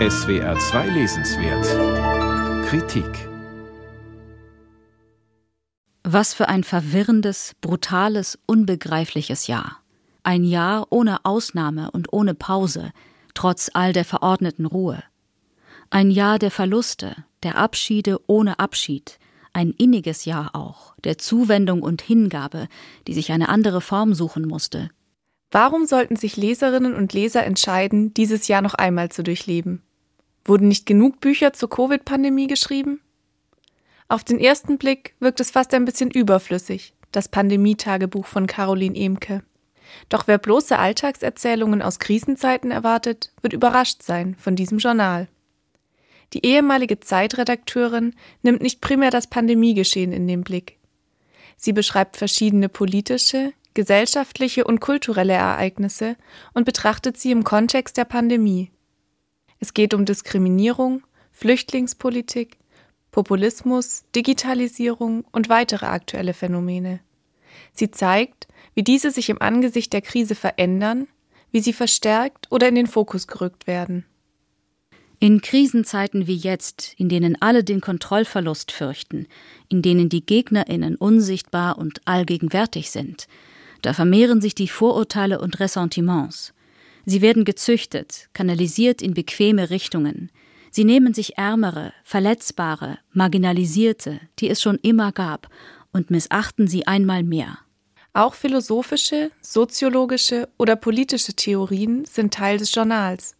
SWR 2 Lesenswert Kritik Was für ein verwirrendes, brutales, unbegreifliches Jahr. Ein Jahr ohne Ausnahme und ohne Pause, trotz all der verordneten Ruhe. Ein Jahr der Verluste, der Abschiede ohne Abschied, ein inniges Jahr auch, der Zuwendung und Hingabe, die sich eine andere Form suchen musste, Warum sollten sich Leserinnen und Leser entscheiden, dieses Jahr noch einmal zu durchleben? Wurden nicht genug Bücher zur Covid-Pandemie geschrieben? Auf den ersten Blick wirkt es fast ein bisschen überflüssig, das Pandemietagebuch von Caroline Emke. Doch wer bloße Alltagserzählungen aus Krisenzeiten erwartet, wird überrascht sein von diesem Journal. Die ehemalige Zeitredakteurin nimmt nicht primär das Pandemiegeschehen in den Blick. Sie beschreibt verschiedene politische, gesellschaftliche und kulturelle Ereignisse und betrachtet sie im Kontext der Pandemie. Es geht um Diskriminierung, Flüchtlingspolitik, Populismus, Digitalisierung und weitere aktuelle Phänomene. Sie zeigt, wie diese sich im Angesicht der Krise verändern, wie sie verstärkt oder in den Fokus gerückt werden. In Krisenzeiten wie jetzt, in denen alle den Kontrollverlust fürchten, in denen die Gegnerinnen unsichtbar und allgegenwärtig sind, da vermehren sich die Vorurteile und Ressentiments. Sie werden gezüchtet, kanalisiert in bequeme Richtungen. Sie nehmen sich Ärmere, Verletzbare, Marginalisierte, die es schon immer gab, und missachten sie einmal mehr. Auch philosophische, soziologische oder politische Theorien sind Teil des Journals.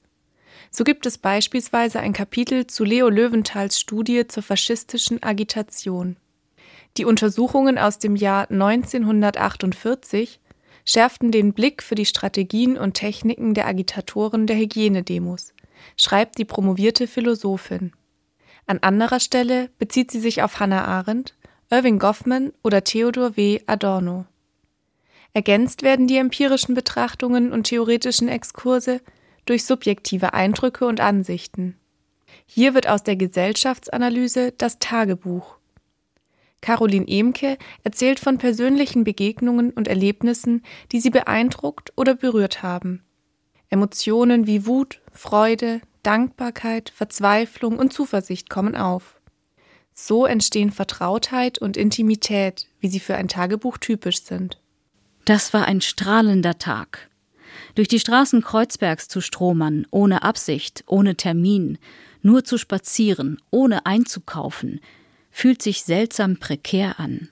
So gibt es beispielsweise ein Kapitel zu Leo Löwenthals Studie zur faschistischen Agitation. Die Untersuchungen aus dem Jahr 1948 schärften den Blick für die Strategien und Techniken der Agitatoren der Hygienedemos, schreibt die promovierte Philosophin. An anderer Stelle bezieht sie sich auf Hannah Arendt, Irving Goffman oder Theodor W. Adorno. Ergänzt werden die empirischen Betrachtungen und theoretischen Exkurse durch subjektive Eindrücke und Ansichten. Hier wird aus der Gesellschaftsanalyse das Tagebuch Caroline Emke erzählt von persönlichen Begegnungen und Erlebnissen, die sie beeindruckt oder berührt haben. Emotionen wie Wut, Freude, Dankbarkeit, Verzweiflung und Zuversicht kommen auf. So entstehen Vertrautheit und Intimität, wie sie für ein Tagebuch typisch sind. Das war ein strahlender Tag. Durch die Straßen Kreuzbergs zu stromern, ohne Absicht, ohne Termin, nur zu spazieren, ohne einzukaufen, fühlt sich seltsam prekär an,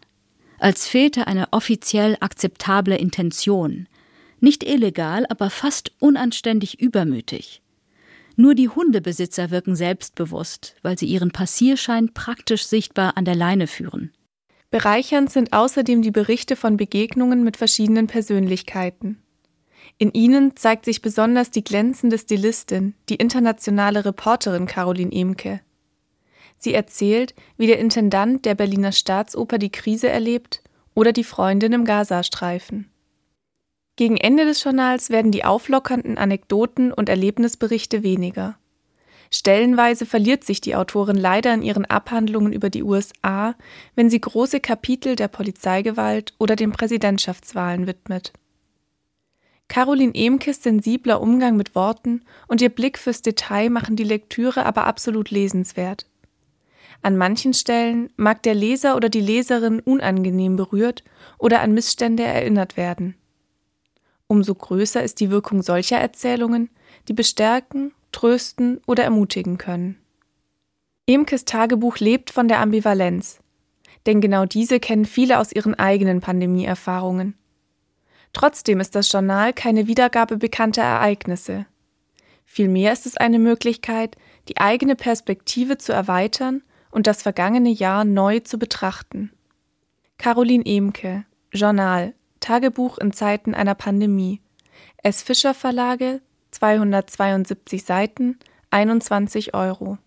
als fehlte eine offiziell akzeptable Intention, nicht illegal, aber fast unanständig übermütig. Nur die Hundebesitzer wirken selbstbewusst, weil sie ihren Passierschein praktisch sichtbar an der Leine führen. Bereichernd sind außerdem die Berichte von Begegnungen mit verschiedenen Persönlichkeiten. In ihnen zeigt sich besonders die glänzende Stilistin, die internationale Reporterin Caroline Emke. Sie erzählt, wie der Intendant der Berliner Staatsoper die Krise erlebt oder die Freundin im Gazastreifen. Gegen Ende des Journals werden die auflockernden Anekdoten und Erlebnisberichte weniger. Stellenweise verliert sich die Autorin leider in ihren Abhandlungen über die USA, wenn sie große Kapitel der Polizeigewalt oder den Präsidentschaftswahlen widmet. Caroline Emkes sensibler Umgang mit Worten und ihr Blick fürs Detail machen die Lektüre aber absolut lesenswert. An manchen Stellen mag der Leser oder die Leserin unangenehm berührt oder an Missstände erinnert werden. Umso größer ist die Wirkung solcher Erzählungen, die bestärken, trösten oder ermutigen können. Emkes Tagebuch lebt von der Ambivalenz, denn genau diese kennen viele aus ihren eigenen Pandemieerfahrungen. Trotzdem ist das Journal keine Wiedergabe bekannter Ereignisse. Vielmehr ist es eine Möglichkeit, die eigene Perspektive zu erweitern und das vergangene Jahr neu zu betrachten. Caroline Emke, Journal, Tagebuch in Zeiten einer Pandemie. S. Fischer Verlage, 272 Seiten, 21 Euro.